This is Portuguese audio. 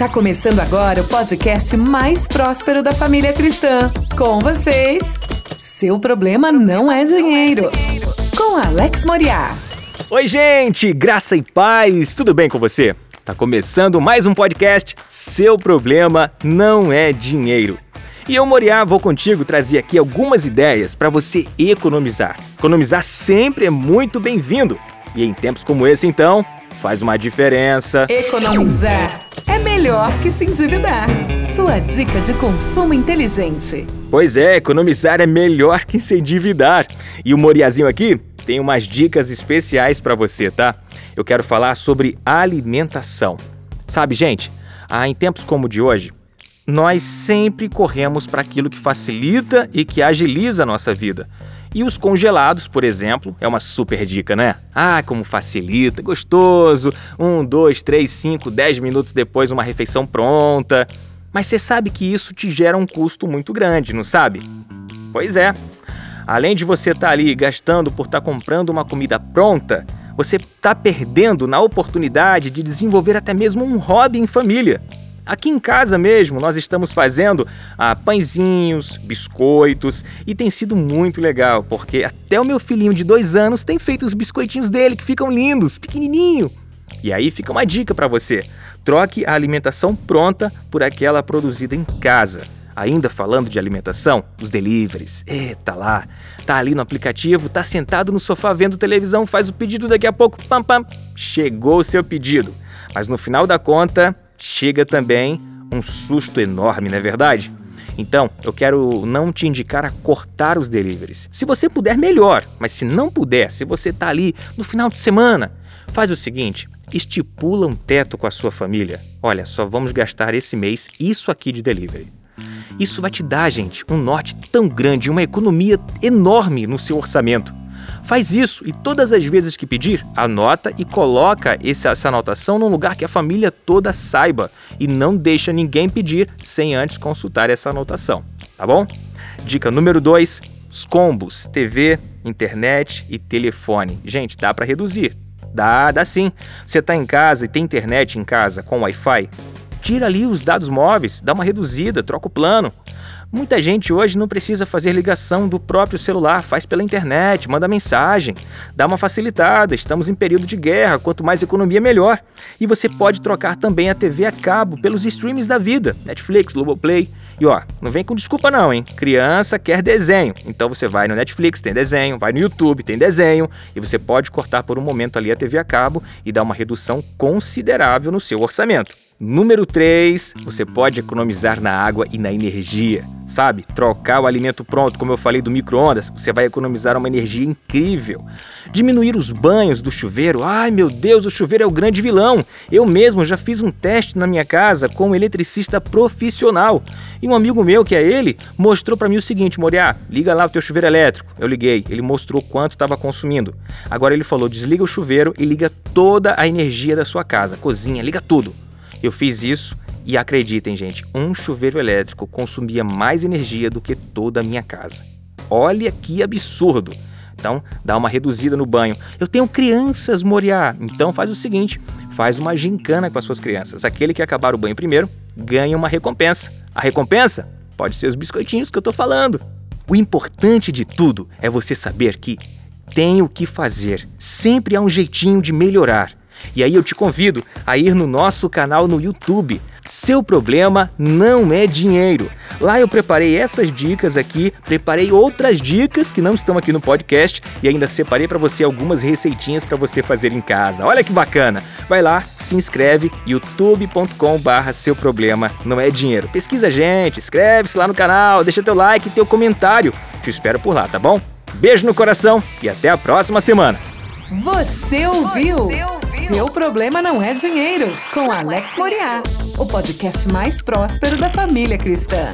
Tá começando agora o podcast mais próspero da família cristã. Com vocês, seu problema não é dinheiro. Com Alex Moriá. Oi, gente, graça e paz, tudo bem com você? Tá começando mais um podcast. Seu problema não é dinheiro. E eu, Moriá, vou contigo trazer aqui algumas ideias para você economizar. Economizar sempre é muito bem-vindo. E em tempos como esse, então, faz uma diferença. Economizar é melhor que se endividar. Sua dica de consumo inteligente. Pois é, economizar é melhor que se endividar. E o Moriazinho aqui tem umas dicas especiais para você, tá? Eu quero falar sobre alimentação. Sabe, gente, ah, em tempos como o de hoje, nós sempre corremos para aquilo que facilita e que agiliza a nossa vida. E os congelados, por exemplo, é uma super dica, né? Ah, como facilita, gostoso. Um, dois, três, cinco, dez minutos depois, uma refeição pronta. Mas você sabe que isso te gera um custo muito grande, não sabe? Pois é. Além de você estar tá ali gastando por estar tá comprando uma comida pronta, você está perdendo na oportunidade de desenvolver até mesmo um hobby em família. Aqui em casa mesmo, nós estamos fazendo ah, pãezinhos, biscoitos e tem sido muito legal, porque até o meu filhinho de dois anos tem feito os biscoitinhos dele, que ficam lindos, pequenininho. E aí fica uma dica para você: troque a alimentação pronta por aquela produzida em casa. Ainda falando de alimentação, os deliveries. Eita lá, tá ali no aplicativo, tá sentado no sofá vendo televisão, faz o pedido daqui a pouco, pam pam, chegou o seu pedido. Mas no final da conta, chega também um susto enorme, não é verdade? Então, eu quero não te indicar a cortar os deliveries. Se você puder, melhor. Mas se não puder, se você está ali no final de semana, faz o seguinte: estipula um teto com a sua família. Olha, só vamos gastar esse mês isso aqui de delivery. Isso vai te dar, gente, um norte tão grande, uma economia enorme no seu orçamento. Faz isso e todas as vezes que pedir, anota e coloca essa anotação num lugar que a família toda saiba e não deixa ninguém pedir sem antes consultar essa anotação, tá bom? Dica número 2: os combos, TV, internet e telefone. Gente, dá para reduzir. Dá, dá sim. Você está em casa e tem internet em casa com Wi-Fi? Tira ali os dados móveis, dá uma reduzida, troca o plano. Muita gente hoje não precisa fazer ligação do próprio celular, faz pela internet, manda mensagem, dá uma facilitada. Estamos em período de guerra, quanto mais economia, melhor. E você pode trocar também a TV a cabo pelos streams da vida, Netflix, Globoplay. E ó, não vem com desculpa não, hein? Criança quer desenho. Então você vai no Netflix, tem desenho, vai no YouTube, tem desenho, e você pode cortar por um momento ali a TV a cabo e dar uma redução considerável no seu orçamento. Número 3, você pode economizar na água e na energia. Sabe? Trocar o alimento pronto, como eu falei do micro-ondas, você vai economizar uma energia incrível. Diminuir os banhos do chuveiro. Ai meu Deus, o chuveiro é o grande vilão. Eu mesmo já fiz um teste na minha casa com um eletricista profissional. E um amigo meu, que é ele, mostrou para mim o seguinte: Moriá, liga lá o teu chuveiro elétrico. Eu liguei, ele mostrou quanto estava consumindo. Agora ele falou: desliga o chuveiro e liga toda a energia da sua casa, cozinha, liga tudo. Eu fiz isso e acreditem, gente, um chuveiro elétrico consumia mais energia do que toda a minha casa. Olha que absurdo! Então, dá uma reduzida no banho. Eu tenho crianças, Moriá. Então, faz o seguinte: faz uma gincana com as suas crianças. Aquele que acabar o banho primeiro ganha uma recompensa. A recompensa pode ser os biscoitinhos que eu tô falando. O importante de tudo é você saber que tem o que fazer. Sempre há um jeitinho de melhorar. E aí eu te convido a ir no nosso canal no YouTube. Seu problema não é dinheiro. Lá eu preparei essas dicas aqui, preparei outras dicas que não estão aqui no podcast e ainda separei para você algumas receitinhas para você fazer em casa. Olha que bacana. Vai lá, se inscreve youtube.com/barra seu problema não é dinheiro. Pesquisa a gente, inscreve-se lá no canal, deixa teu like e teu comentário. Te espero por lá, tá bom? Beijo no coração e até a próxima semana. Você ouviu? Você ouviu? Seu problema não é dinheiro, com Alex Moriá, o podcast mais próspero da família cristã.